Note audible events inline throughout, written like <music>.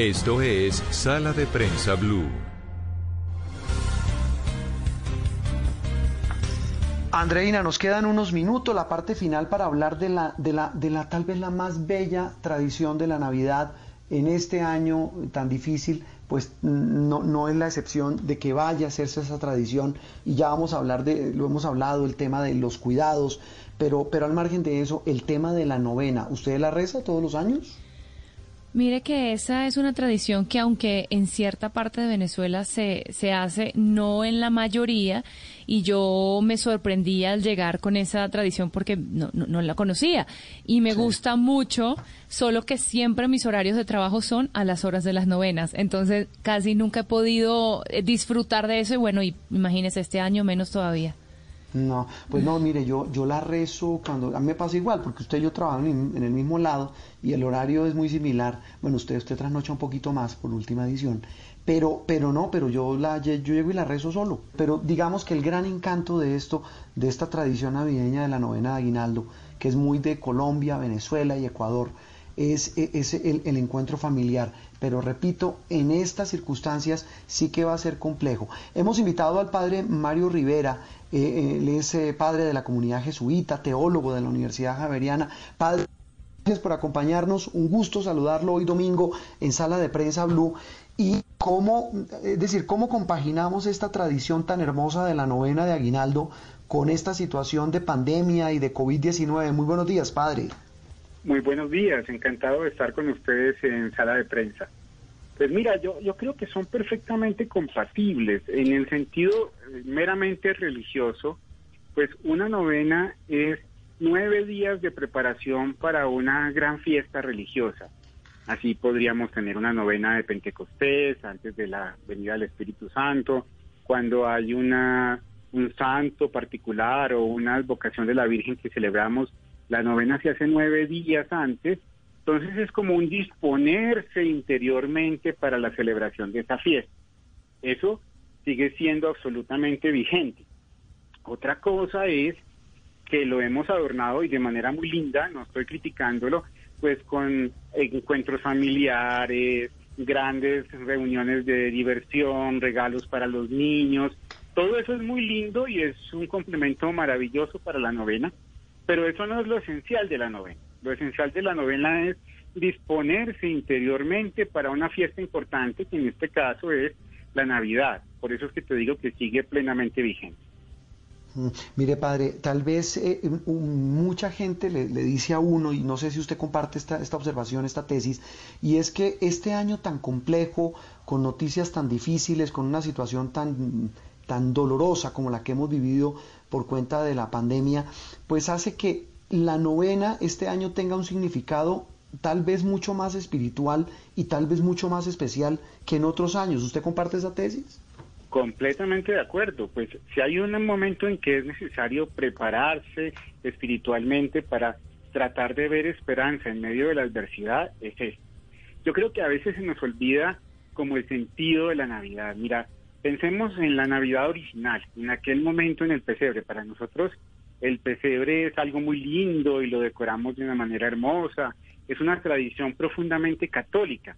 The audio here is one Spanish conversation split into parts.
Esto es Sala de Prensa Blue. Andreina, nos quedan unos minutos, la parte final para hablar de la, de la, de la tal vez la más bella tradición de la Navidad en este año tan difícil, pues no, no es la excepción de que vaya a hacerse esa tradición y ya vamos a hablar de, lo hemos hablado, el tema de los cuidados, pero, pero al margen de eso, el tema de la novena, ¿usted la reza todos los años? Mire que esa es una tradición que aunque en cierta parte de Venezuela se, se hace, no en la mayoría, y yo me sorprendí al llegar con esa tradición porque no, no, la conocía. Y me gusta mucho, solo que siempre mis horarios de trabajo son a las horas de las novenas. Entonces casi nunca he podido eh, disfrutar de eso y bueno, y imagínese este año menos todavía. No, pues no, mire, yo, yo la rezo cuando, a mí me pasa igual, porque usted y yo trabajamos en, el mismo lado y el horario es muy similar. Bueno, usted, usted trasnocha un poquito más por última edición, pero, pero no, pero yo, la, yo llego y la rezo solo. Pero digamos que el gran encanto de esto, de esta tradición navideña de la novena de Aguinaldo, que es muy de Colombia, Venezuela y Ecuador, es, es el, el, encuentro familiar. Pero repito, en estas circunstancias sí que va a ser complejo. Hemos invitado al padre Mario Rivera, eh, él es eh, padre de la comunidad jesuita, teólogo de la Universidad Javeriana. Padre, gracias por acompañarnos. Un gusto saludarlo hoy domingo en Sala de Prensa Blue. Y cómo, es decir, cómo compaginamos esta tradición tan hermosa de la novena de Aguinaldo con esta situación de pandemia y de COVID-19. Muy buenos días, padre. Muy buenos días, encantado de estar con ustedes en Sala de Prensa. Pues mira, yo, yo creo que son perfectamente compatibles en el sentido eh, meramente religioso, pues una novena es nueve días de preparación para una gran fiesta religiosa. Así podríamos tener una novena de Pentecostés antes de la venida del Espíritu Santo, cuando hay una un santo particular o una advocación de la Virgen que celebramos, la novena se hace nueve días antes entonces es como un disponerse interiormente para la celebración de esa fiesta. Eso sigue siendo absolutamente vigente. Otra cosa es que lo hemos adornado y de manera muy linda, no estoy criticándolo, pues con encuentros familiares, grandes reuniones de diversión, regalos para los niños. Todo eso es muy lindo y es un complemento maravilloso para la novena, pero eso no es lo esencial de la novena. Lo esencial de la novela es disponerse interiormente para una fiesta importante, que en este caso es la Navidad. Por eso es que te digo que sigue plenamente vigente. Mm, mire, padre, tal vez eh, mucha gente le, dice a uno, y no sé si usted comparte esta, esta observación, esta tesis, y es que este año tan complejo, con noticias tan difíciles, con una situación tan, tan dolorosa como la que hemos vivido por cuenta de la pandemia, pues hace que la novena este año tenga un significado tal vez mucho más espiritual y tal vez mucho más especial que en otros años. ¿Usted comparte esa tesis? Completamente de acuerdo. Pues si hay un momento en que es necesario prepararse espiritualmente para tratar de ver esperanza en medio de la adversidad, es este. Yo creo que a veces se nos olvida como el sentido de la Navidad. Mira, pensemos en la Navidad original, en aquel momento en el pesebre. Para nosotros el pesebre es algo muy lindo y lo decoramos de una manera hermosa. Es una tradición profundamente católica.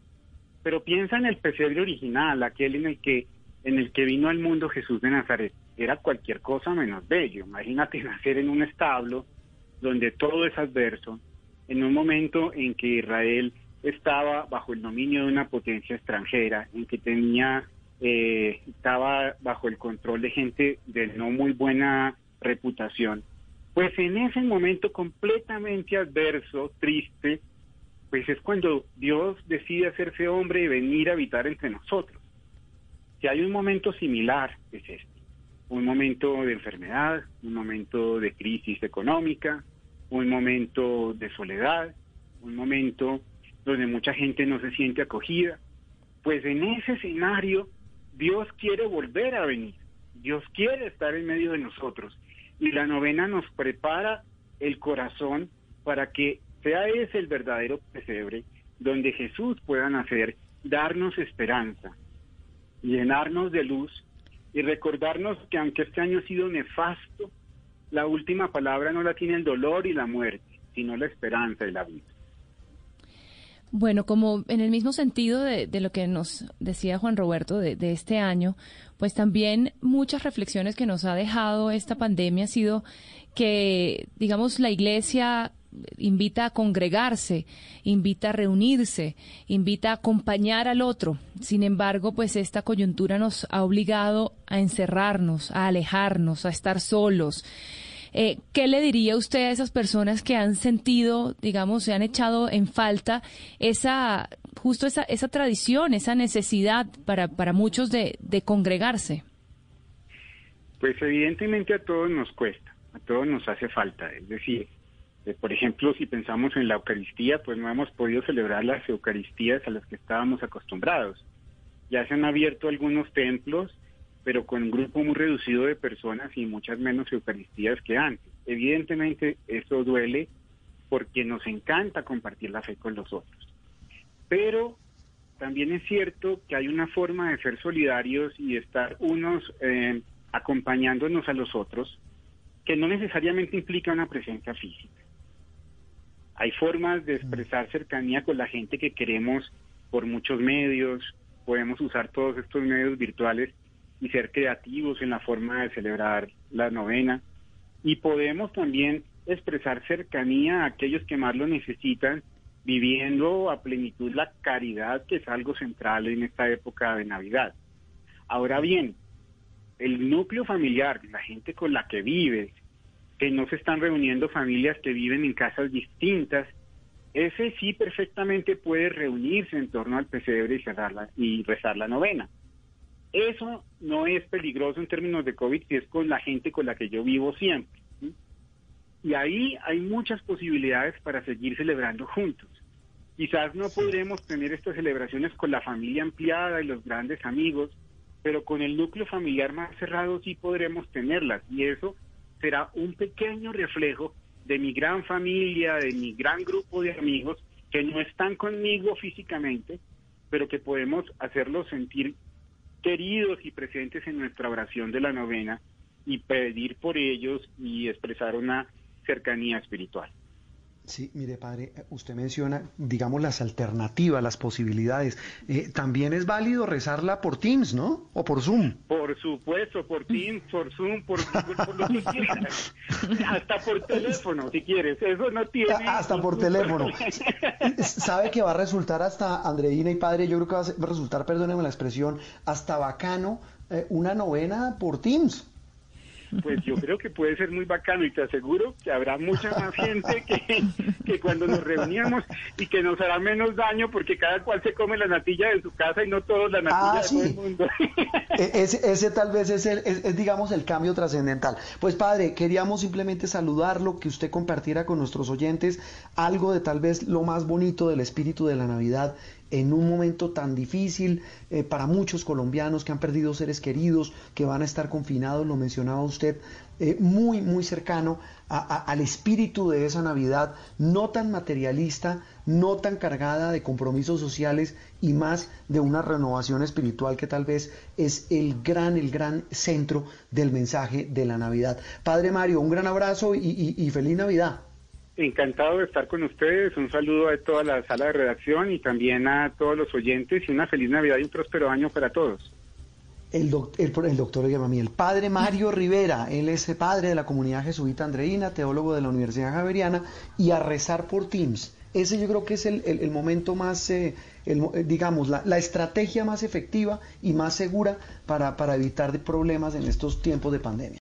Pero piensa en el pesebre original, aquel en el que en el que vino al mundo Jesús de Nazaret. Era cualquier cosa menos bello. Imagínate <laughs> nacer en un establo donde todo es adverso, en un momento en que Israel estaba bajo el dominio de una potencia extranjera, en que tenía eh, estaba bajo el control de gente de no muy buena reputación pues en ese momento completamente adverso, triste, pues es cuando Dios decide hacerse hombre y venir a habitar entre nosotros. Si hay un momento similar, es este. Un momento de enfermedad, un momento de crisis económica, un momento de soledad, un momento donde mucha gente no se siente acogida. Pues en ese escenario Dios quiere volver a venir. Dios quiere estar en medio de nosotros y la novena nos prepara el corazón para que sea ese el verdadero pesebre donde Jesús pueda nacer, darnos esperanza, llenarnos de luz y recordarnos que aunque este año ha sido nefasto, la última palabra no la tiene el dolor y la muerte, sino la esperanza y la vida. Bueno, como en el mismo sentido de, de lo que nos decía Juan Roberto de, de, este año, pues también muchas reflexiones que nos ha dejado esta pandemia ha sido que, digamos, la iglesia invita a congregarse, invita a reunirse, invita a acompañar al otro. Sin embargo, pues esta coyuntura nos ha obligado a encerrarnos, a alejarnos, a estar solos. Eh, ¿Qué le diría usted a esas personas que han sentido, digamos, se han echado en falta esa, justo esa, esa tradición, esa necesidad para, para muchos de, de congregarse? Pues evidentemente a todos nos cuesta, a todos nos hace falta. Es decir, eh, por ejemplo, si pensamos en la Eucaristía, pues no hemos podido celebrar las Eucaristías a las que estábamos acostumbrados. Ya se han abierto algunos templos pero con un grupo muy reducido de personas y muchas menos Eucaristías que antes. Evidentemente eso duele porque nos encanta compartir la fe con los otros. Pero también es cierto que hay una forma de ser solidarios y estar unos eh, acompañándonos a los otros que no necesariamente implica una presencia física. Hay formas de expresar cercanía con la gente que queremos por muchos medios, podemos usar todos estos medios virtuales y ser creativos en la forma de celebrar la novena. Y podemos también expresar cercanía a aquellos que más lo necesitan, viviendo a plenitud la caridad, que es algo central en esta época de Navidad. Ahora bien, el núcleo familiar, la gente con la que vives, que no se están reuniendo familias que viven en casas distintas, ese sí perfectamente puede reunirse en torno al pesebre y, cerrarla, y rezar la novena. Eso no es peligroso en términos de COVID si es con la gente con la que yo vivo siempre. Y ahí hay muchas posibilidades para seguir celebrando juntos. Quizás no podremos tener estas celebraciones con la familia ampliada y los grandes amigos, pero con el núcleo familiar más cerrado sí podremos tenerlas. Y eso será un pequeño reflejo de mi gran familia, de mi gran grupo de amigos que no están conmigo físicamente, pero que podemos hacerlos sentir queridos y presentes en nuestra oración de la novena y pedir por ellos y expresar una cercanía espiritual. Sí, mire, padre, usted menciona, digamos, las alternativas, las posibilidades. Eh, también es válido rezarla por Teams, ¿no? O por Zoom. Por supuesto, por Teams, por Zoom, por, por, lo que quieras. <laughs> Hasta por teléfono, si quieres. Eso no tiene. Hasta por teléfono. ¿Sabe que va a resultar hasta, Andreina y padre, yo creo que va a resultar, perdónenme la expresión, hasta bacano eh, una novena por Teams? Pues yo creo que puede ser muy bacano y te aseguro que habrá mucha más gente que, que cuando nos reuníamos y que nos hará menos daño porque cada cual se come la natilla de su casa y no todos la natilla ah, de todo el mundo. <laughs> E-, ese, ese, tal vez es, el, es, digamos, el cambio trascendental. Pues padre, queríamos simplemente saludarlo, que usted compartiera con nuestros oyentes algo de tal vez lo más bonito del espíritu de la Navidad en un momento tan difícil eh, para muchos colombianos que han perdido seres queridos, que van a estar confinados, lo mencionaba usted, eh, muy, muy cercano al espíritu de esa Navidad, no tan materialista, no tan cargada de compromisos sociales y más de una renovación espiritual que tal vez es el gran, el gran centro del mensaje de la Navidad. Padre Mario, un gran abrazo y feliz Navidad. Encantado de estar con ustedes. Un saludo a toda la sala de redacción y también a todos los oyentes y una feliz Navidad y un próspero año para todos. El, el, doctor llama a mí, el padre Mario Rivera, él es padre de la comunidad jesuita andreína, teólogo de la Universidad Javeriana, y a rezar por Teams. Ese yo creo que es el, momento más, eh, digamos, la, estrategia más efectiva y más segura para evitar problemas en estos tiempos de pandemia.